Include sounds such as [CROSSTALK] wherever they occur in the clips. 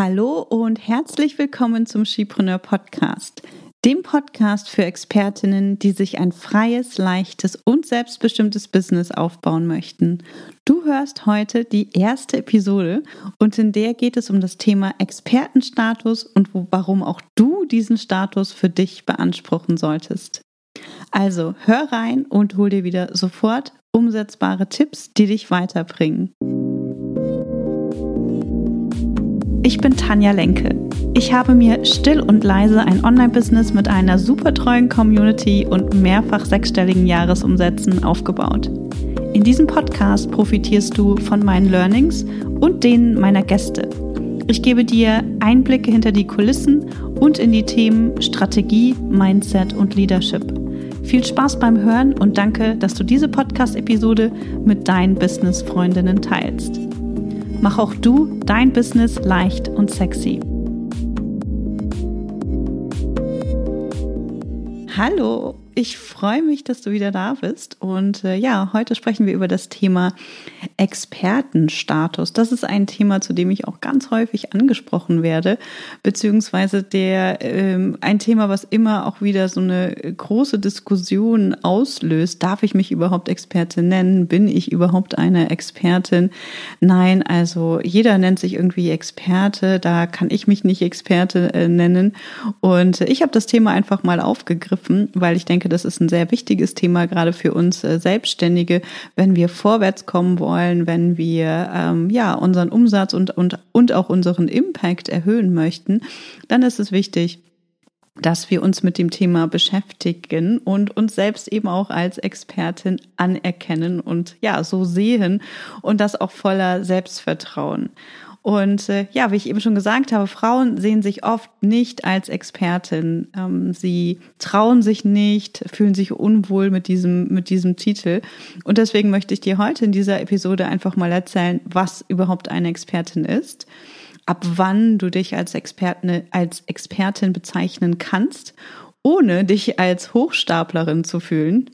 Hallo und herzlich willkommen zum Skipreneur Podcast, dem Podcast für Expertinnen, die sich ein freies, leichtes und selbstbestimmtes Business aufbauen möchten. Du hörst heute die erste Episode und in der geht es um das Thema Expertenstatus und warum auch du diesen Status für dich beanspruchen solltest. Also hör rein und hol dir wieder sofort umsetzbare Tipps, die dich weiterbringen. Ich bin Tanja Lenke. Ich habe mir still und leise ein Online-Business mit einer super treuen Community und mehrfach sechsstelligen Jahresumsätzen aufgebaut. In diesem Podcast profitierst du von meinen Learnings und denen meiner Gäste. Ich gebe dir Einblicke hinter die Kulissen und in die Themen Strategie, Mindset und Leadership. Viel Spaß beim Hören und danke, dass du diese Podcast-Episode mit deinen Business-Freundinnen teilst. Mach auch du dein Business leicht und sexy. Hallo ich freue mich, dass du wieder da bist. Und äh, ja, heute sprechen wir über das Thema Expertenstatus. Das ist ein Thema, zu dem ich auch ganz häufig angesprochen werde, beziehungsweise der ähm, ein Thema, was immer auch wieder so eine große Diskussion auslöst. Darf ich mich überhaupt Expertin nennen? Bin ich überhaupt eine Expertin? Nein, also jeder nennt sich irgendwie Experte. Da kann ich mich nicht Experte äh, nennen. Und ich habe das Thema einfach mal aufgegriffen, weil ich denke, denke, das ist ein sehr wichtiges Thema, gerade für uns äh, Selbstständige, wenn wir vorwärts kommen wollen, wenn wir ähm, ja unseren Umsatz und, und, und auch unseren Impact erhöhen möchten, dann ist es wichtig, dass wir uns mit dem Thema beschäftigen und uns selbst eben auch als Expertin anerkennen und ja, so sehen und das auch voller Selbstvertrauen. Und äh, ja, wie ich eben schon gesagt habe, Frauen sehen sich oft nicht als Expertin. Ähm, sie trauen sich nicht, fühlen sich unwohl mit diesem, mit diesem Titel. Und deswegen möchte ich dir heute in dieser Episode einfach mal erzählen, was überhaupt eine Expertin ist, ab wann du dich als Expertin, als Expertin bezeichnen kannst, ohne dich als Hochstaplerin zu fühlen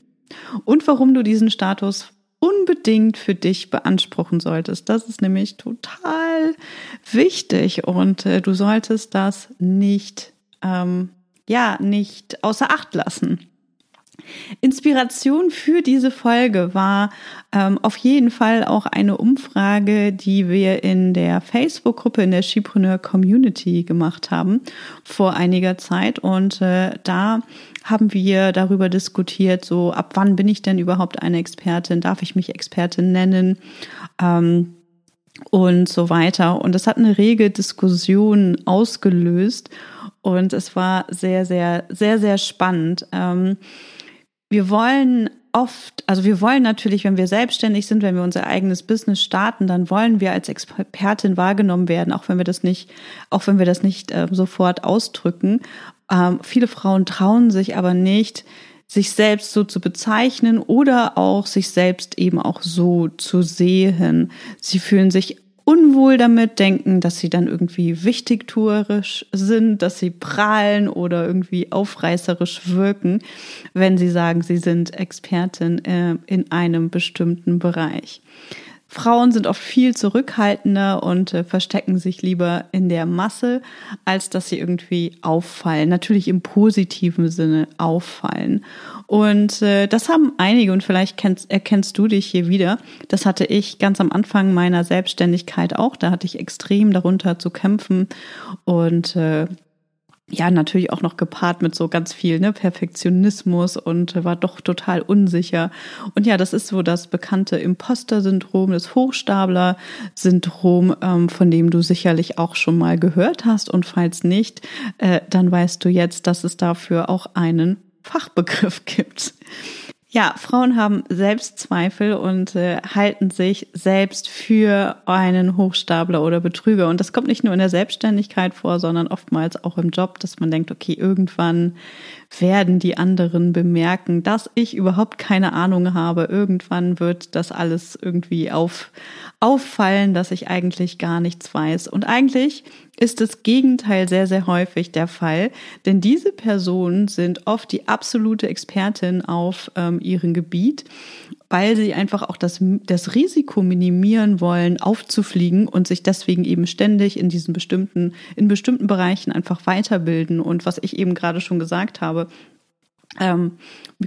und warum du diesen Status unbedingt für dich beanspruchen solltest. Das ist nämlich total wichtig und äh, du solltest das nicht, ähm, ja, nicht außer Acht lassen. Inspiration für diese Folge war ähm, auf jeden Fall auch eine Umfrage, die wir in der Facebook-Gruppe in der Skipreneur Community gemacht haben vor einiger Zeit. Und äh, da haben wir darüber diskutiert, so ab wann bin ich denn überhaupt eine Expertin? Darf ich mich Expertin nennen? Ähm, und so weiter. Und das hat eine rege Diskussion ausgelöst und es war sehr, sehr, sehr, sehr spannend. Ähm, wir wollen oft, also wir wollen natürlich, wenn wir selbstständig sind, wenn wir unser eigenes Business starten, dann wollen wir als Expertin wahrgenommen werden, auch wenn wir das nicht, auch wenn wir das nicht äh, sofort ausdrücken. Ähm, viele Frauen trauen sich aber nicht, sich selbst so zu bezeichnen oder auch sich selbst eben auch so zu sehen. Sie fühlen sich unwohl damit, denken, dass sie dann irgendwie wichtigtuerisch sind, dass sie prahlen oder irgendwie aufreißerisch wirken, wenn sie sagen, sie sind Expertin äh, in einem bestimmten Bereich. Frauen sind oft viel zurückhaltender und äh, verstecken sich lieber in der Masse, als dass sie irgendwie auffallen. Natürlich im positiven Sinne auffallen. Und äh, das haben einige und vielleicht kennst, erkennst du dich hier wieder. Das hatte ich ganz am Anfang meiner Selbstständigkeit auch. Da hatte ich extrem darunter zu kämpfen und äh, ja, natürlich auch noch gepaart mit so ganz viel ne, Perfektionismus und war doch total unsicher. Und ja, das ist so das bekannte Imposter-Syndrom, das Hochstapler-Syndrom, ähm, von dem du sicherlich auch schon mal gehört hast. Und falls nicht, äh, dann weißt du jetzt, dass es dafür auch einen Fachbegriff [LAUGHS] gibt. Ja, Frauen haben Selbstzweifel und äh, halten sich selbst für einen Hochstapler oder Betrüger. Und das kommt nicht nur in der Selbstständigkeit vor, sondern oftmals auch im Job, dass man denkt, okay, irgendwann werden die anderen bemerken, dass ich überhaupt keine Ahnung habe. Irgendwann wird das alles irgendwie auf, auffallen, dass ich eigentlich gar nichts weiß. Und eigentlich ist das Gegenteil sehr, sehr häufig der Fall, denn diese Personen sind oft die absolute Expertin auf ähm, ihrem Gebiet, weil sie einfach auch das, das Risiko minimieren wollen, aufzufliegen und sich deswegen eben ständig in diesen bestimmten, in bestimmten Bereichen einfach weiterbilden. Und was ich eben gerade schon gesagt habe, ähm,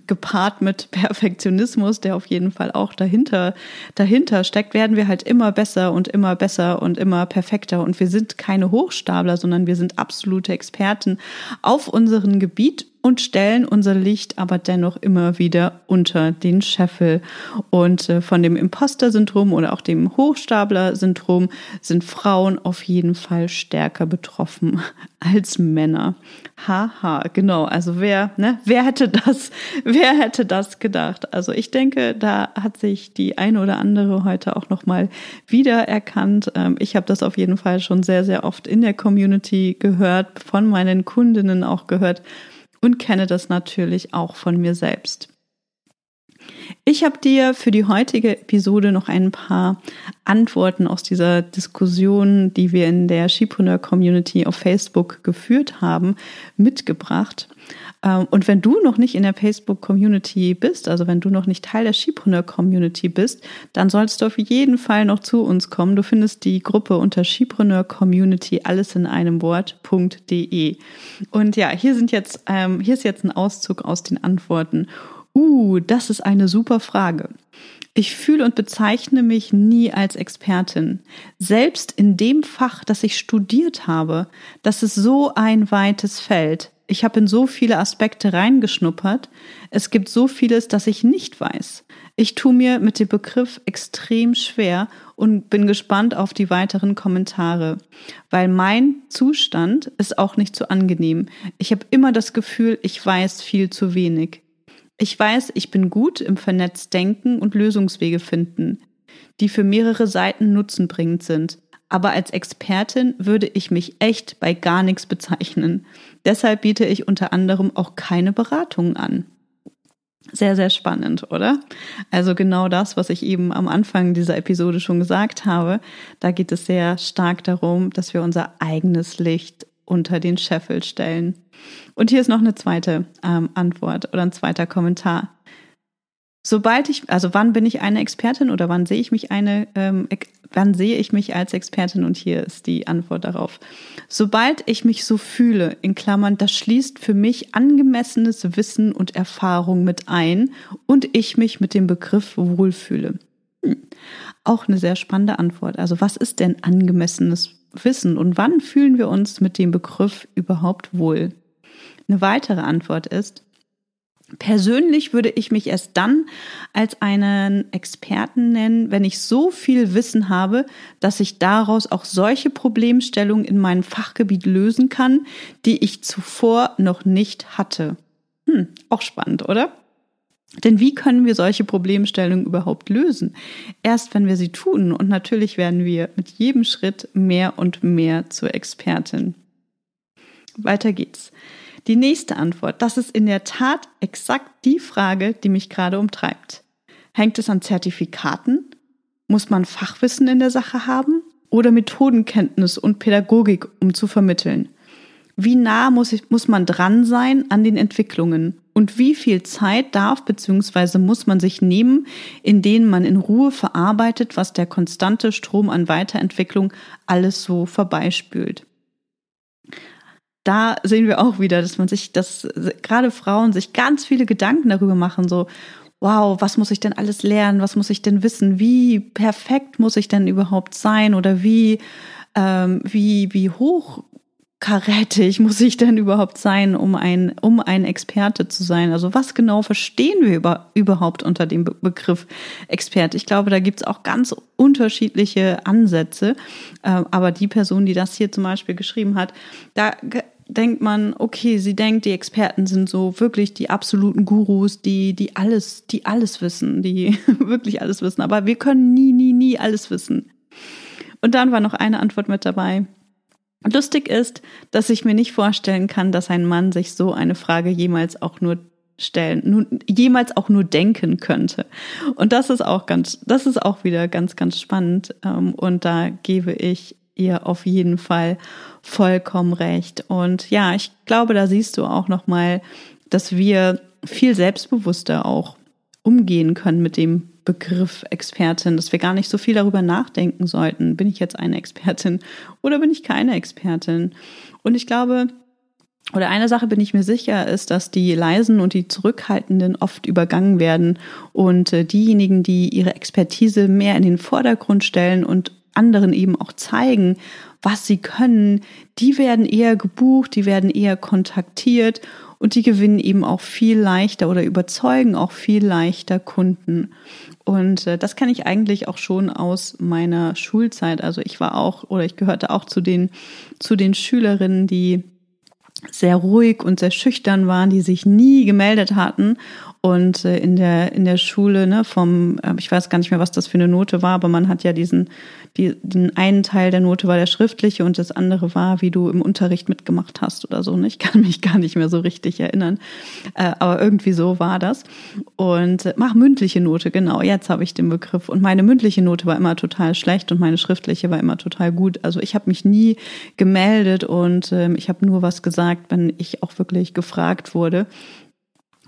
gepaart mit Perfektionismus, der auf jeden Fall auch dahinter, dahinter steckt, werden wir halt immer besser und immer besser und immer perfekter. Und wir sind keine Hochstapler, sondern wir sind absolute Experten auf unserem Gebiet und stellen unser Licht aber dennoch immer wieder unter den Scheffel. Und äh, von dem Imposter-Syndrom oder auch dem Hochstapler-Syndrom sind Frauen auf jeden Fall stärker betroffen [LAUGHS] als Männer. Haha, genau. Also wer, ne, wer hätte das, [LAUGHS] wer hätte das gedacht? Also ich denke, da hat sich die eine oder andere heute auch nochmal wiedererkannt. Ähm, ich habe das auf jeden Fall schon sehr, sehr oft in der Community gehört, von meinen Kundinnen auch gehört und kenne das natürlich auch von mir selbst. Ich habe dir für die heutige Episode noch ein paar Antworten aus dieser Diskussion, die wir in der Skipreneur Community auf Facebook geführt haben, mitgebracht. Ähm, und wenn du noch nicht in der Facebook-Community bist, also wenn du noch nicht Teil der Skipreneur-Community bist, dann sollst du auf jeden Fall noch zu uns kommen. Du findest die Gruppe unter Skipreneur Community alles in einem Wort.de. Und ja, hier sind jetzt, ähm, hier ist jetzt ein Auszug aus den Antworten. Uh, das ist eine super Frage. Ich fühle und bezeichne mich nie als Expertin. Selbst in dem Fach, das ich studiert habe, das ist so ein weites Feld. Ich habe in so viele Aspekte reingeschnuppert. Es gibt so vieles, das ich nicht weiß. Ich tue mir mit dem Begriff extrem schwer und bin gespannt auf die weiteren Kommentare, weil mein Zustand ist auch nicht so angenehm. Ich habe immer das Gefühl, ich weiß viel zu wenig. Ich weiß, ich bin gut im vernetzt Denken und Lösungswege finden, die für mehrere Seiten nutzenbringend sind aber als Expertin würde ich mich echt bei gar nichts bezeichnen. Deshalb biete ich unter anderem auch keine Beratungen an. Sehr, sehr spannend, oder? Also genau das, was ich eben am Anfang dieser Episode schon gesagt habe. Da geht es sehr stark darum, dass wir unser eigenes Licht unter den Scheffel stellen. Und hier ist noch eine zweite ähm, Antwort oder ein zweiter Kommentar. Sobald ich, also wann bin ich eine Expertin oder wann sehe ich mich eine ähm, wann sehe ich mich als Expertin? Und hier ist die Antwort darauf. Sobald ich mich so fühle, in Klammern, das schließt für mich angemessenes Wissen und Erfahrung mit ein und ich mich mit dem Begriff wohlfühle. Hm. Auch eine sehr spannende Antwort. Also was ist denn angemessenes Wissen und wann fühlen wir uns mit dem Begriff überhaupt wohl? Eine weitere Antwort ist, Persönlich würde ich mich erst dann als einen Experten nennen, wenn ich so viel Wissen habe, dass ich daraus auch solche Problemstellungen in meinem Fachgebiet lösen kann, die ich zuvor noch nicht hatte. Hm, auch spannend, oder? Denn wie können wir solche Problemstellungen überhaupt lösen? Erst wenn wir sie tun und natürlich werden wir mit jedem Schritt mehr und mehr zur Expertin. Weiter geht's. Die nächste Antwort, das ist in der Tat exakt die Frage, die mich gerade umtreibt. Hängt es an Zertifikaten? Muss man Fachwissen in der Sache haben? Oder Methodenkenntnis und Pädagogik, um zu vermitteln? Wie nah muss, ich, muss man dran sein an den Entwicklungen? Und wie viel Zeit darf bzw. muss man sich nehmen, in denen man in Ruhe verarbeitet, was der konstante Strom an Weiterentwicklung alles so vorbeispült? Da sehen wir auch wieder, dass man sich, dass gerade Frauen sich ganz viele Gedanken darüber machen, so, wow, was muss ich denn alles lernen? Was muss ich denn wissen? Wie perfekt muss ich denn überhaupt sein? Oder wie, ähm, wie, wie hoch karätig [LAUGHS] muss ich denn überhaupt sein, um ein, um ein Experte zu sein? Also was genau verstehen wir über, überhaupt unter dem Be Begriff Experte? Ich glaube, da gibt's auch ganz unterschiedliche Ansätze. Äh, aber die Person, die das hier zum Beispiel geschrieben hat, da denkt man, okay, sie denkt, die Experten sind so wirklich die absoluten Gurus, die, die alles, die alles wissen, die [LAUGHS] wirklich alles wissen. Aber wir können nie, nie, nie alles wissen. Und dann war noch eine Antwort mit dabei. Lustig ist, dass ich mir nicht vorstellen kann, dass ein Mann sich so eine Frage jemals auch nur stellen, nur, jemals auch nur denken könnte. Und das ist auch ganz, das ist auch wieder ganz, ganz spannend. Ähm, und da gebe ich ihr auf jeden Fall vollkommen recht. Und ja, ich glaube, da siehst du auch nochmal, dass wir viel selbstbewusster auch umgehen können mit dem Begriff Expertin, dass wir gar nicht so viel darüber nachdenken sollten. Bin ich jetzt eine Expertin oder bin ich keine Expertin? Und ich glaube, oder eine Sache bin ich mir sicher, ist, dass die Leisen und die Zurückhaltenden oft übergangen werden und äh, diejenigen, die ihre Expertise mehr in den Vordergrund stellen und anderen eben auch zeigen, was sie können, die werden eher gebucht, die werden eher kontaktiert und die gewinnen eben auch viel leichter oder überzeugen auch viel leichter Kunden. Und äh, das kann ich eigentlich auch schon aus meiner Schulzeit. Also ich war auch oder ich gehörte auch zu den zu den Schülerinnen, die sehr ruhig und sehr schüchtern waren, die sich nie gemeldet hatten und äh, in der in der Schule ne vom äh, ich weiß gar nicht mehr was das für eine Note war aber man hat ja diesen die, den einen Teil der Note war der schriftliche und das andere war wie du im Unterricht mitgemacht hast oder so ne? ich kann mich gar nicht mehr so richtig erinnern. Äh, aber irgendwie so war das. Und äh, mach mündliche Note genau jetzt habe ich den Begriff. Und meine mündliche Note war immer total schlecht und meine schriftliche war immer total gut. Also ich habe mich nie gemeldet und äh, ich habe nur was gesagt wenn ich auch wirklich gefragt wurde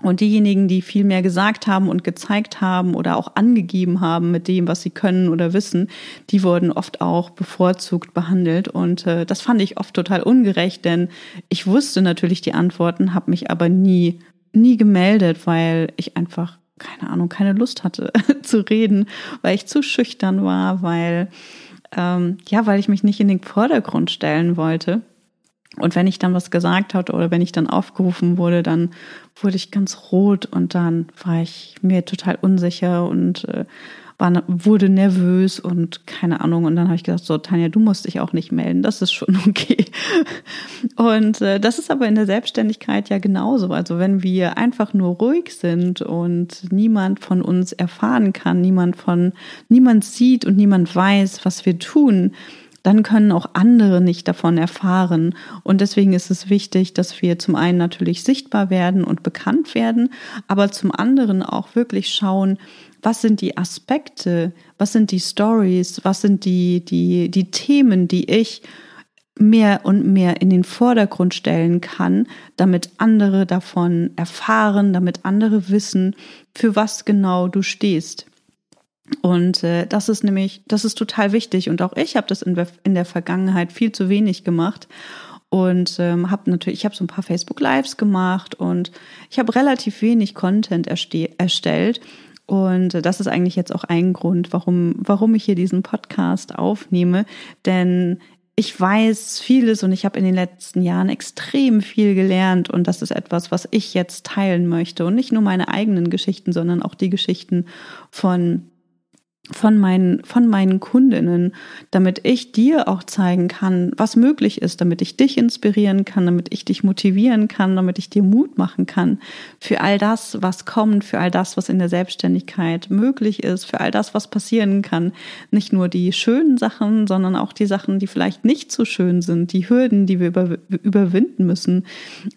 und diejenigen, die viel mehr gesagt haben und gezeigt haben oder auch angegeben haben mit dem, was sie können oder wissen, die wurden oft auch bevorzugt behandelt. Und äh, das fand ich oft total ungerecht, denn ich wusste natürlich die Antworten, habe mich aber nie, nie gemeldet, weil ich einfach, keine Ahnung, keine Lust hatte [LAUGHS] zu reden, weil ich zu schüchtern war, weil, ähm, ja, weil ich mich nicht in den Vordergrund stellen wollte. Und wenn ich dann was gesagt hatte oder wenn ich dann aufgerufen wurde, dann wurde ich ganz rot und dann war ich mir total unsicher und äh, war, wurde nervös und keine Ahnung. Und dann habe ich gesagt, so Tanja, du musst dich auch nicht melden, das ist schon [LAUGHS] okay. Und äh, das ist aber in der Selbstständigkeit ja genauso. Also wenn wir einfach nur ruhig sind und niemand von uns erfahren kann, niemand von, niemand sieht und niemand weiß, was wir tun, dann können auch andere nicht davon erfahren. Und deswegen ist es wichtig, dass wir zum einen natürlich sichtbar werden und bekannt werden, aber zum anderen auch wirklich schauen, was sind die Aspekte, was sind die Stories, was sind die, die, die Themen, die ich mehr und mehr in den Vordergrund stellen kann, damit andere davon erfahren, damit andere wissen, für was genau du stehst. Und äh, das ist nämlich, das ist total wichtig. Und auch ich habe das in, in der Vergangenheit viel zu wenig gemacht und ähm, habe natürlich, ich habe so ein paar Facebook Lives gemacht und ich habe relativ wenig Content erstellt. Und das ist eigentlich jetzt auch ein Grund, warum, warum ich hier diesen Podcast aufnehme. Denn ich weiß vieles und ich habe in den letzten Jahren extrem viel gelernt und das ist etwas, was ich jetzt teilen möchte. Und nicht nur meine eigenen Geschichten, sondern auch die Geschichten von von meinen, von meinen Kundinnen, damit ich dir auch zeigen kann, was möglich ist, damit ich dich inspirieren kann, damit ich dich motivieren kann, damit ich dir Mut machen kann für all das, was kommt, für all das, was in der Selbstständigkeit möglich ist, für all das, was passieren kann. Nicht nur die schönen Sachen, sondern auch die Sachen, die vielleicht nicht so schön sind, die Hürden, die wir über, überwinden müssen,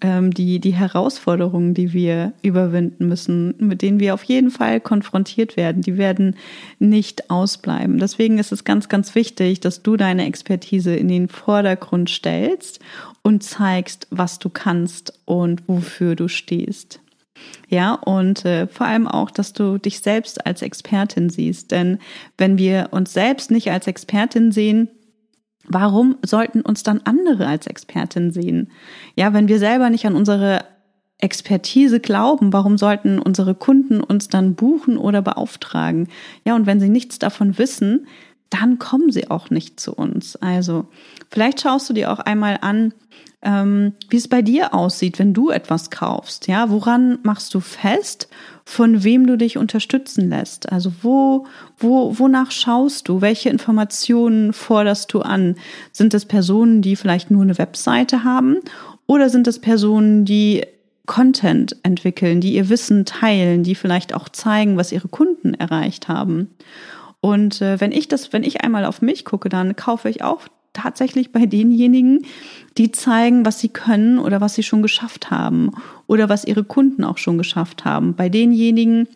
ähm, die, die Herausforderungen, die wir überwinden müssen, mit denen wir auf jeden Fall konfrontiert werden. Die werden nicht nicht ausbleiben. Deswegen ist es ganz, ganz wichtig, dass du deine Expertise in den Vordergrund stellst und zeigst, was du kannst und wofür du stehst. Ja, und äh, vor allem auch, dass du dich selbst als Expertin siehst. Denn wenn wir uns selbst nicht als Expertin sehen, warum sollten uns dann andere als Expertin sehen? Ja, wenn wir selber nicht an unsere Expertise glauben, warum sollten unsere Kunden uns dann buchen oder beauftragen? Ja, und wenn sie nichts davon wissen, dann kommen sie auch nicht zu uns. Also vielleicht schaust du dir auch einmal an, ähm, wie es bei dir aussieht, wenn du etwas kaufst. Ja, woran machst du fest, von wem du dich unterstützen lässt? Also wo, wo, wonach schaust du? Welche Informationen forderst du an? Sind es Personen, die vielleicht nur eine Webseite haben? Oder sind es Personen, die Content entwickeln, die ihr Wissen teilen, die vielleicht auch zeigen, was ihre Kunden erreicht haben. Und äh, wenn ich das, wenn ich einmal auf mich gucke, dann kaufe ich auch tatsächlich bei denjenigen, die zeigen, was sie können oder was sie schon geschafft haben oder was ihre Kunden auch schon geschafft haben. Bei denjenigen,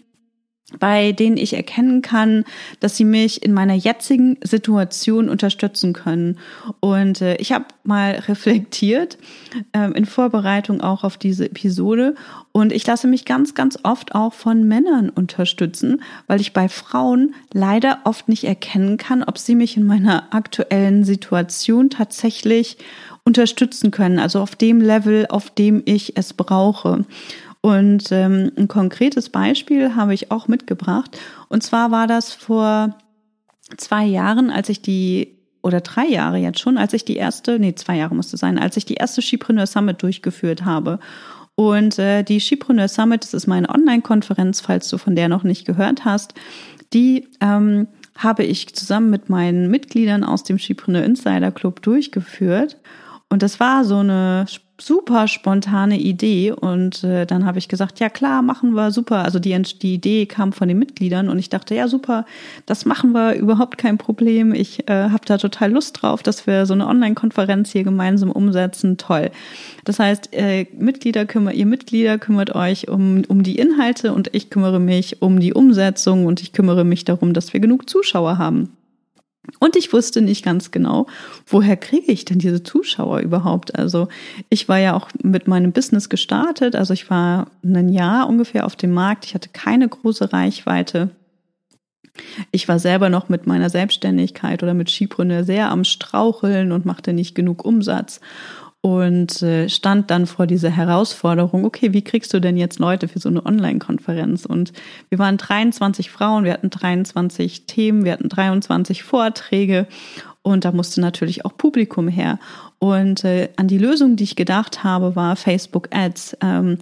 bei denen ich erkennen kann, dass sie mich in meiner jetzigen Situation unterstützen können. Und äh, ich habe mal [LAUGHS] reflektiert ähm, in Vorbereitung auch auf diese Episode und ich lasse mich ganz, ganz oft auch von Männern unterstützen, weil ich bei Frauen leider oft nicht erkennen kann, ob sie mich in meiner aktuellen Situation tatsächlich unterstützen können, also auf dem Level, auf dem ich es brauche. Und ähm, ein konkretes Beispiel habe ich auch mitgebracht. Und zwar war das vor zwei Jahren, als ich die oder drei Jahre jetzt schon, als ich die erste, nee, zwei Jahre musste sein, als ich die erste Skipreneur Summit durchgeführt habe. Und äh, die Skipreneur Summit, das ist meine Online-Konferenz, falls du von der noch nicht gehört hast, die ähm, habe ich zusammen mit meinen Mitgliedern aus dem Skipreneur Insider Club durchgeführt. Und das war so eine super spontane Idee und äh, dann habe ich gesagt, ja klar, machen wir super. Also die, die Idee kam von den Mitgliedern und ich dachte, ja super, das machen wir, überhaupt kein Problem. Ich äh, habe da total Lust drauf, dass wir so eine Online-Konferenz hier gemeinsam umsetzen. Toll. Das heißt, äh, Mitglieder kümmert, ihr Mitglieder kümmert euch um, um die Inhalte und ich kümmere mich um die Umsetzung und ich kümmere mich darum, dass wir genug Zuschauer haben. Und ich wusste nicht ganz genau, woher kriege ich denn diese Zuschauer überhaupt? Also ich war ja auch mit meinem Business gestartet, also ich war ein Jahr ungefähr auf dem Markt, ich hatte keine große Reichweite. Ich war selber noch mit meiner Selbstständigkeit oder mit Skipreneur sehr am Straucheln und machte nicht genug Umsatz und äh, stand dann vor dieser Herausforderung, okay, wie kriegst du denn jetzt Leute für so eine Online-Konferenz? Und wir waren 23 Frauen, wir hatten 23 Themen, wir hatten 23 Vorträge und da musste natürlich auch Publikum her. Und äh, an die Lösung, die ich gedacht habe, war Facebook Ads. Ähm,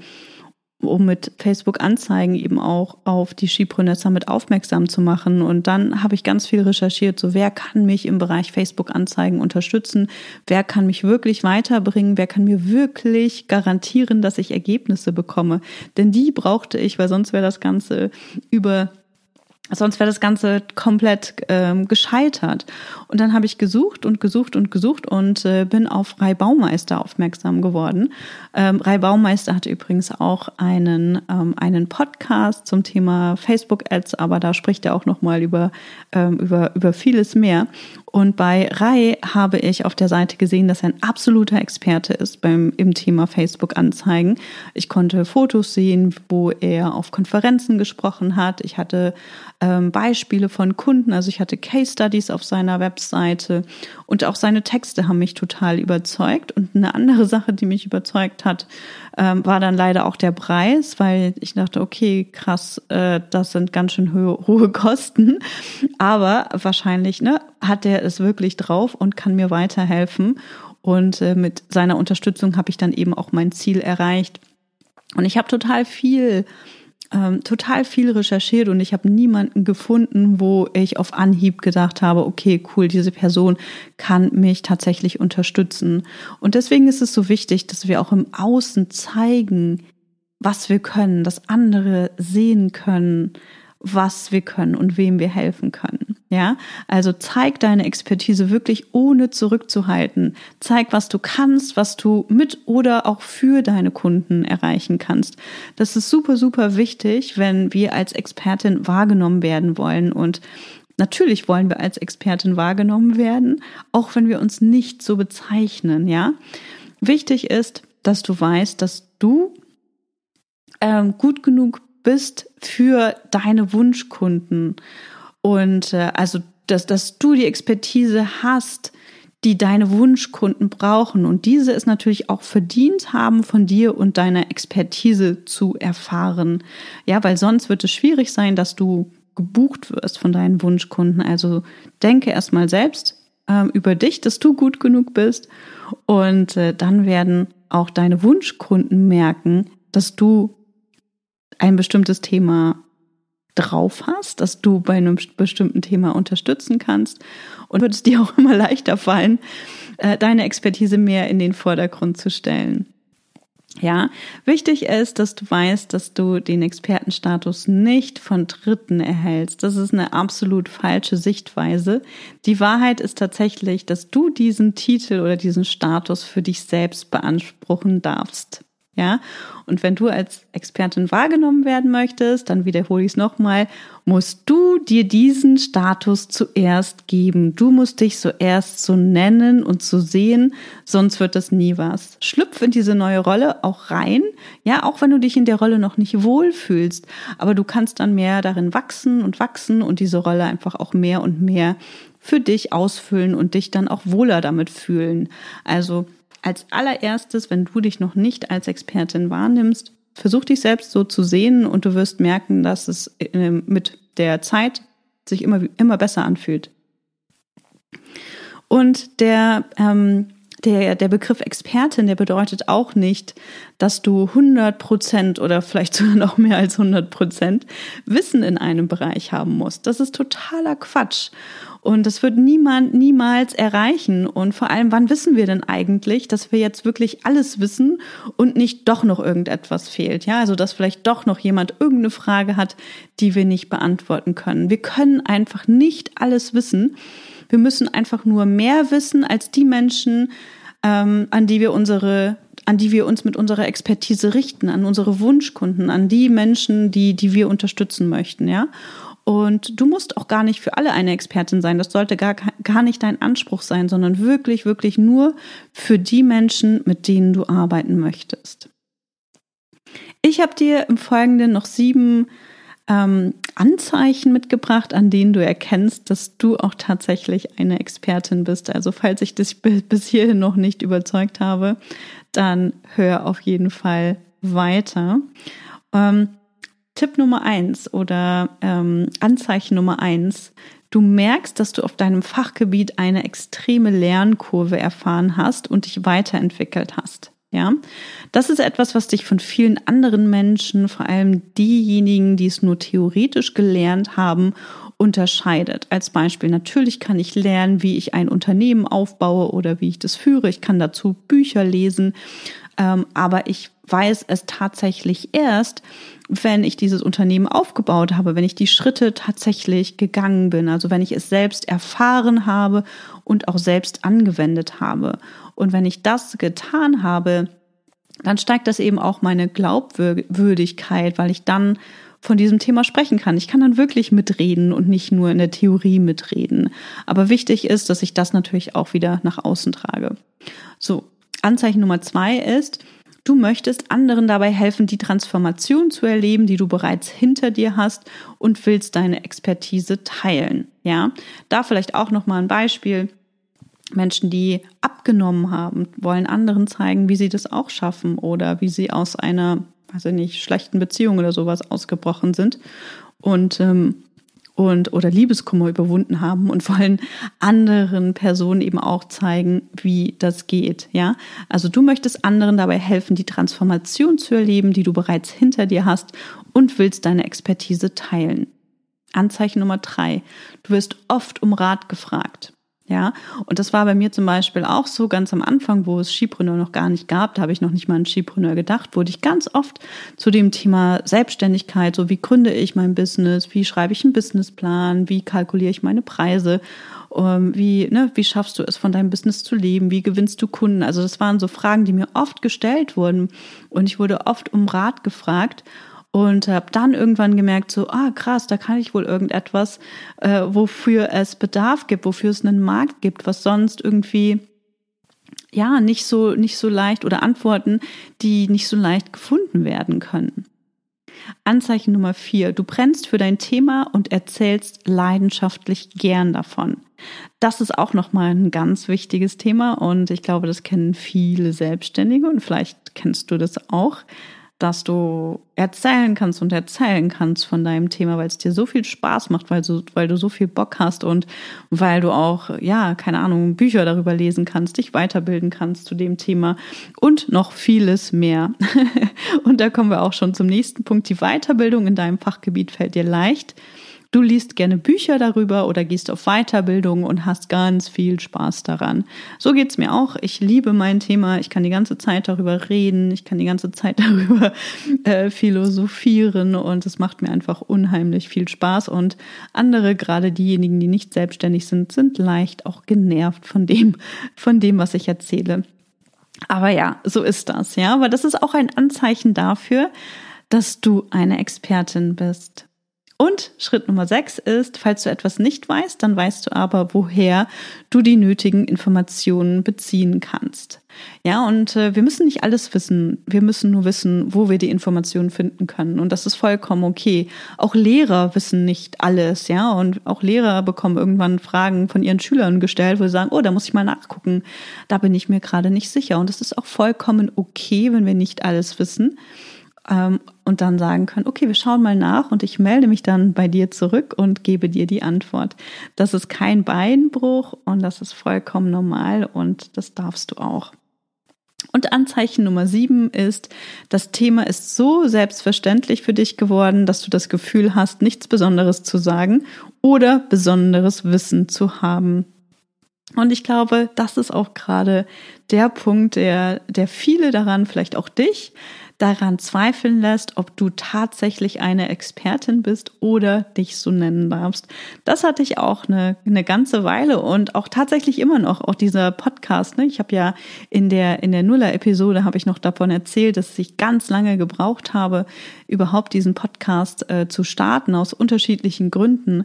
um mit Facebook-Anzeigen eben auch auf die Skipreneur Summit aufmerksam zu machen. Und dann habe ich ganz viel recherchiert, so wer kann mich im Bereich Facebook-Anzeigen unterstützen, wer kann mich wirklich weiterbringen, wer kann mir wirklich garantieren, dass ich Ergebnisse bekomme. Denn die brauchte ich, weil sonst wäre das Ganze über Sonst wäre das Ganze komplett ähm, gescheitert. Und dann habe ich gesucht und gesucht und gesucht und äh, bin auf Rai Baumeister aufmerksam geworden. Ähm, Rai Baumeister hatte übrigens auch einen, ähm, einen Podcast zum Thema Facebook-Ads, aber da spricht er auch nochmal über, ähm, über, über vieles mehr. Und bei Rai habe ich auf der Seite gesehen, dass er ein absoluter Experte ist beim, im Thema Facebook-Anzeigen. Ich konnte Fotos sehen, wo er auf Konferenzen gesprochen hat. Ich hatte ähm, Beispiele von Kunden. Also ich hatte Case Studies auf seiner Webseite und auch seine Texte haben mich total überzeugt. Und eine andere Sache, die mich überzeugt hat, ähm, war dann leider auch der Preis, weil ich dachte, okay, krass, äh, das sind ganz schön hohe, [LAUGHS] hohe Kosten. Aber wahrscheinlich ne, hat er es wirklich drauf und kann mir weiterhelfen. Und äh, mit seiner Unterstützung habe ich dann eben auch mein Ziel erreicht. Und ich habe total viel ähm, total viel recherchiert und ich habe niemanden gefunden, wo ich auf Anhieb gedacht habe, okay, cool, diese Person kann mich tatsächlich unterstützen. Und deswegen ist es so wichtig, dass wir auch im Außen zeigen, was wir können, dass andere sehen können, was wir können und wem wir helfen können. Ja, also zeig deine Expertise wirklich ohne zurückzuhalten. Zeig, was du kannst, was du mit oder auch für deine Kunden erreichen kannst. Das ist super, super wichtig, wenn wir als Expertin wahrgenommen werden wollen und Natürlich wollen wir als Expertin wahrgenommen werden, auch wenn wir uns nicht so bezeichnen, ja. Wichtig ist, dass du weißt, dass du ähm, gut genug bist für deine Wunschkunden. Und äh, also, dass, dass du die Expertise hast, die deine Wunschkunden brauchen. Und diese ist natürlich auch verdient haben, von dir und deiner Expertise zu erfahren. Ja, weil sonst wird es schwierig sein, dass du gebucht wirst von deinen Wunschkunden. Also denke erstmal selbst ähm, über dich, dass du gut genug bist. Und äh, dann werden auch deine Wunschkunden merken, dass du ein bestimmtes Thema drauf hast, dass du bei einem bestimmten Thema unterstützen kannst und wird es dir auch immer leichter fallen, äh, deine Expertise mehr in den Vordergrund zu stellen. Ja, wichtig ist, dass du weißt, dass du den Expertenstatus nicht von Dritten erhältst. Das ist eine absolut falsche Sichtweise. Die Wahrheit ist tatsächlich, dass du diesen Titel oder diesen Status für dich selbst beanspruchen darfst. Ja, und wenn du als Expertin wahrgenommen werden möchtest, dann wiederhole ich es nochmal, musst du dir diesen Status zuerst geben. Du musst dich zuerst so nennen und so sehen, sonst wird das nie was. Schlüpf in diese neue Rolle auch rein, ja, auch wenn du dich in der Rolle noch nicht wohlfühlst, aber du kannst dann mehr darin wachsen und wachsen und diese Rolle einfach auch mehr und mehr für dich ausfüllen und dich dann auch wohler damit fühlen. Also als allererstes, wenn du dich noch nicht als Expertin wahrnimmst, versuch dich selbst so zu sehen und du wirst merken, dass es mit der Zeit sich immer, immer besser anfühlt. Und der, ähm, der, der Begriff Expertin, der bedeutet auch nicht, dass du 100 Prozent oder vielleicht sogar noch mehr als 100 Prozent Wissen in einem Bereich haben musst. Das ist totaler Quatsch. Und das wird niemand niemals erreichen. Und vor allem, wann wissen wir denn eigentlich, dass wir jetzt wirklich alles wissen und nicht doch noch irgendetwas fehlt? Ja, also dass vielleicht doch noch jemand irgendeine Frage hat, die wir nicht beantworten können. Wir können einfach nicht alles wissen. Wir müssen einfach nur mehr wissen als die Menschen, ähm, an die wir unsere an die wir uns mit unserer Expertise richten, an unsere Wunschkunden, an die Menschen, die, die wir unterstützen möchten, ja. Und du musst auch gar nicht für alle eine Expertin sein. Das sollte gar, gar nicht dein Anspruch sein, sondern wirklich, wirklich nur für die Menschen, mit denen du arbeiten möchtest. Ich habe dir im Folgenden noch sieben ähm, Anzeichen mitgebracht, an denen du erkennst, dass du auch tatsächlich eine Expertin bist. Also falls ich dich bis hierhin noch nicht überzeugt habe, dann hör auf jeden Fall weiter. Ähm, Tipp Nummer eins oder ähm, Anzeichen Nummer eins. Du merkst, dass du auf deinem Fachgebiet eine extreme Lernkurve erfahren hast und dich weiterentwickelt hast. Ja, das ist etwas, was dich von vielen anderen Menschen, vor allem diejenigen, die es nur theoretisch gelernt haben, unterscheidet. Als Beispiel, natürlich kann ich lernen, wie ich ein Unternehmen aufbaue oder wie ich das führe. Ich kann dazu Bücher lesen. Ähm, aber ich weiß es tatsächlich erst, wenn ich dieses Unternehmen aufgebaut habe, wenn ich die Schritte tatsächlich gegangen bin, also wenn ich es selbst erfahren habe und auch selbst angewendet habe. Und wenn ich das getan habe, dann steigt das eben auch meine Glaubwürdigkeit, weil ich dann von diesem Thema sprechen kann. Ich kann dann wirklich mitreden und nicht nur in der Theorie mitreden. Aber wichtig ist, dass ich das natürlich auch wieder nach außen trage. So, Anzeichen Nummer zwei ist, Du möchtest anderen dabei helfen, die Transformation zu erleben, die du bereits hinter dir hast und willst deine Expertise teilen. Ja, da vielleicht auch noch mal ein Beispiel. Menschen, die abgenommen haben, wollen anderen zeigen, wie sie das auch schaffen oder wie sie aus einer, weiß ich nicht, schlechten Beziehung oder sowas ausgebrochen sind. Und ähm, und oder Liebeskummer überwunden haben und wollen anderen Personen eben auch zeigen, wie das geht, ja? Also du möchtest anderen dabei helfen, die Transformation zu erleben, die du bereits hinter dir hast und willst deine Expertise teilen. Anzeichen Nummer drei. Du wirst oft um Rat gefragt. Ja, und das war bei mir zum Beispiel auch so ganz am Anfang, wo es Skipreneur noch gar nicht gab, da habe ich noch nicht mal an Skipreneur gedacht, wurde ich ganz oft zu dem Thema Selbstständigkeit, so wie gründe ich mein Business, wie schreibe ich einen Businessplan, wie kalkuliere ich meine Preise, ähm, wie, ne, wie schaffst du es, von deinem Business zu leben, wie gewinnst du Kunden? Also das waren so Fragen, die mir oft gestellt wurden. Und ich wurde oft um Rat gefragt und habe dann irgendwann gemerkt, so, ah krass, da kann ich wohl irgendetwas, äh, wofür es Bedarf gibt, wofür es einen Markt gibt, was sonst irgendwie ja nicht so nicht so leicht oder Antworten, die nicht so leicht gefunden werden können. Anzeichen Nummer vier: Du brennst für dein Thema und erzählst leidenschaftlich gern davon. Das ist auch nochmal ein ganz wichtiges Thema und ich glaube, das kennen viele Selbstständige und vielleicht kennst du das auch dass du erzählen kannst und erzählen kannst von deinem Thema, weil es dir so viel Spaß macht, weil du, weil du so viel Bock hast und weil du auch, ja, keine Ahnung, Bücher darüber lesen kannst, dich weiterbilden kannst zu dem Thema und noch vieles mehr. [LAUGHS] und da kommen wir auch schon zum nächsten Punkt. Die Weiterbildung in deinem Fachgebiet fällt dir leicht. Du liest gerne Bücher darüber oder gehst auf Weiterbildung und hast ganz viel Spaß daran. So geht's mir auch. Ich liebe mein Thema. Ich kann die ganze Zeit darüber reden. Ich kann die ganze Zeit [LAUGHS] darüber äh, philosophieren und es macht mir einfach unheimlich viel Spaß. Und andere, gerade diejenigen, die nicht selbstständig sind, sind leicht auch genervt von dem, von dem, was ich erzähle. Aber ja, so ist das, ja. Aber das ist auch ein Anzeichen dafür, dass du eine Expertin bist. Und Schritt Nummer sechs ist, falls du etwas nicht weißt, dann weißt du aber, woher du die nötigen Informationen beziehen kannst. Ja, und äh, wir müssen nicht alles wissen. Wir müssen nur wissen, wo wir die Informationen finden können. Und das ist vollkommen okay. Auch Lehrer wissen nicht alles, ja. Und auch Lehrer bekommen irgendwann Fragen von ihren Schülern gestellt, wo sie sagen, oh, da muss ich mal nachgucken. Da bin ich mir gerade nicht sicher. Und es ist auch vollkommen okay, wenn wir nicht alles wissen ähm, und dann sagen können, okay, wir schauen mal nach und ich melde mich dann bei dir zurück und gebe dir die Antwort. Das ist kein Beinbruch und das ist vollkommen normal und das darfst du auch. Und Anzeichen Nummer sieben ist, das Thema ist so selbstverständlich für dich geworden, dass du das Gefühl hast, nichts Besonderes zu sagen oder besonderes Wissen zu haben. Und ich glaube, das ist auch gerade der Punkt, der, der viele daran, vielleicht auch dich, daran zweifeln lässt, ob du tatsächlich eine Expertin bist oder dich so nennen darfst. Das hatte ich auch eine, eine ganze Weile und auch tatsächlich immer noch, auch dieser Podcast. Ne? Ich habe ja in der, in der Nuller-Episode habe ich noch davon erzählt, dass ich ganz lange gebraucht habe, überhaupt diesen Podcast äh, zu starten, aus unterschiedlichen Gründen.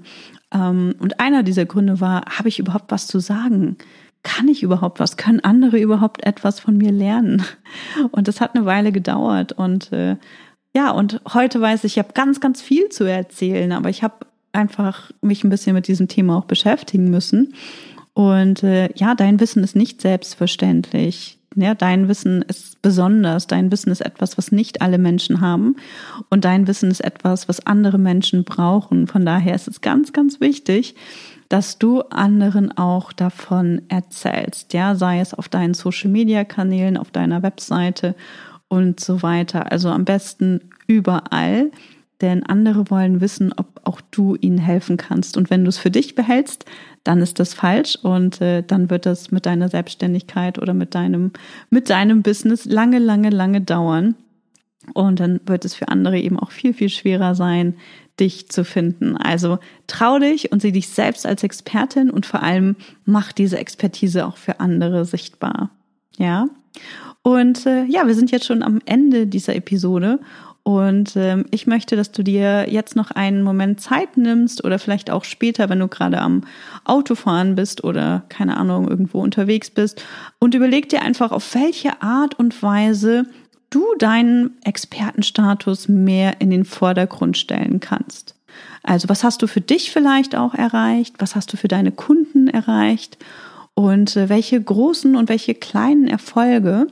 Ähm, und einer dieser Gründe war, habe ich überhaupt was zu sagen? Kann ich überhaupt was? Können andere überhaupt etwas von mir lernen? [LAUGHS] Und das hat eine Weile gedauert. Und äh, ja, und heute weiß ich, ich habe ganz, ganz viel zu erzählen, aber ich habe einfach mich ein bisschen mit diesem Thema auch beschäftigen müssen. Und äh, ja, dein Wissen ist nicht selbstverständlich. Ja, dein Wissen ist besonders. Dein Wissen ist etwas, was nicht alle Menschen haben. Und dein Wissen ist etwas, was andere Menschen brauchen. Von daher ist es ganz, ganz wichtig, dass du anderen auch davon erzählst, ja, sei es auf deinen Social Media Kanälen, auf deiner Webseite und so weiter. Also am besten überall, denn andere wollen wissen, ob auch du ihnen helfen kannst. Und wenn du es für dich behältst, dann ist das falsch und äh, dann wird das mit deiner Selbstständigkeit oder mit deinem mit deinem Business lange, lange, lange dauern. Und dann wird es für andere eben auch viel, viel schwerer sein, dich zu finden. Also trau dich und sieh dich selbst als Expertin und vor allem mach diese Expertise auch für andere sichtbar. Ja. Und äh, ja, wir sind jetzt schon am Ende dieser Episode und ähm, ich möchte, dass du dir jetzt noch einen Moment Zeit nimmst oder vielleicht auch später, wenn du gerade am Autofahren bist oder keine Ahnung, irgendwo unterwegs bist und überleg dir einfach, auf welche Art und Weise du deinen Expertenstatus mehr in den Vordergrund stellen kannst. Also was hast du für dich vielleicht auch erreicht? Was hast du für deine Kunden erreicht? Und äh, welche großen und welche kleinen Erfolge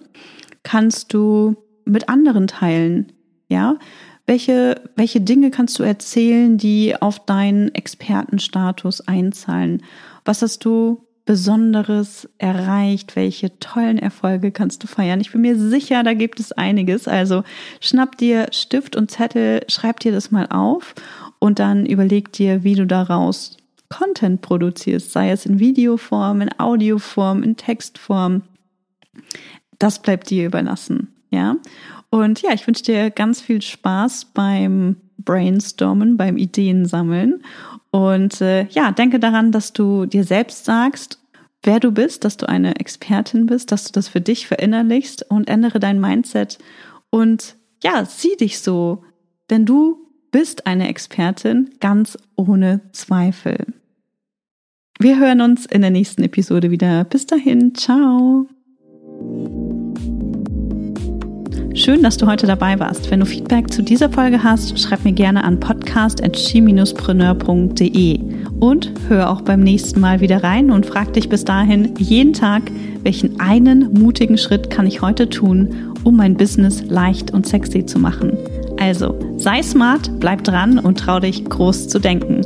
kannst du mit anderen teilen? Ja, welche, welche Dinge kannst du erzählen, die auf deinen Expertenstatus einzahlen? Was hast du Besonderes erreicht? Welche tollen Erfolge kannst du feiern? Ich bin mir sicher, da gibt es einiges. Also schnapp dir Stift und Zettel, schreib dir das mal auf und dann überleg dir, wie du daraus Content produzierst, sei es in Videoform, in Audioform, in Textform. Das bleibt dir überlassen, ja? Und ja, ich wünsche dir ganz viel Spaß beim Brainstormen, beim Ideensammeln. Und äh, ja, denke daran, dass du dir selbst sagst, wer du bist, dass du eine Expertin bist, dass du das für dich verinnerlichst und ändere dein Mindset und ja, sieh dich so, denn du bist eine Expertin ganz ohne Zweifel. Wir hören uns in der nächsten Episode wieder. Bis dahin, ciao. Schön, dass du heute dabei warst. Wenn du Feedback zu dieser Folge hast, schreib mir gerne an podcast.chi-preneur.de und hör auch beim nächsten Mal wieder rein und frag dich bis dahin jeden Tag, welchen einen mutigen Schritt kann ich heute tun, um mein Business leicht und sexy zu machen. Also, sei smart, bleib dran und trau dich groß zu denken.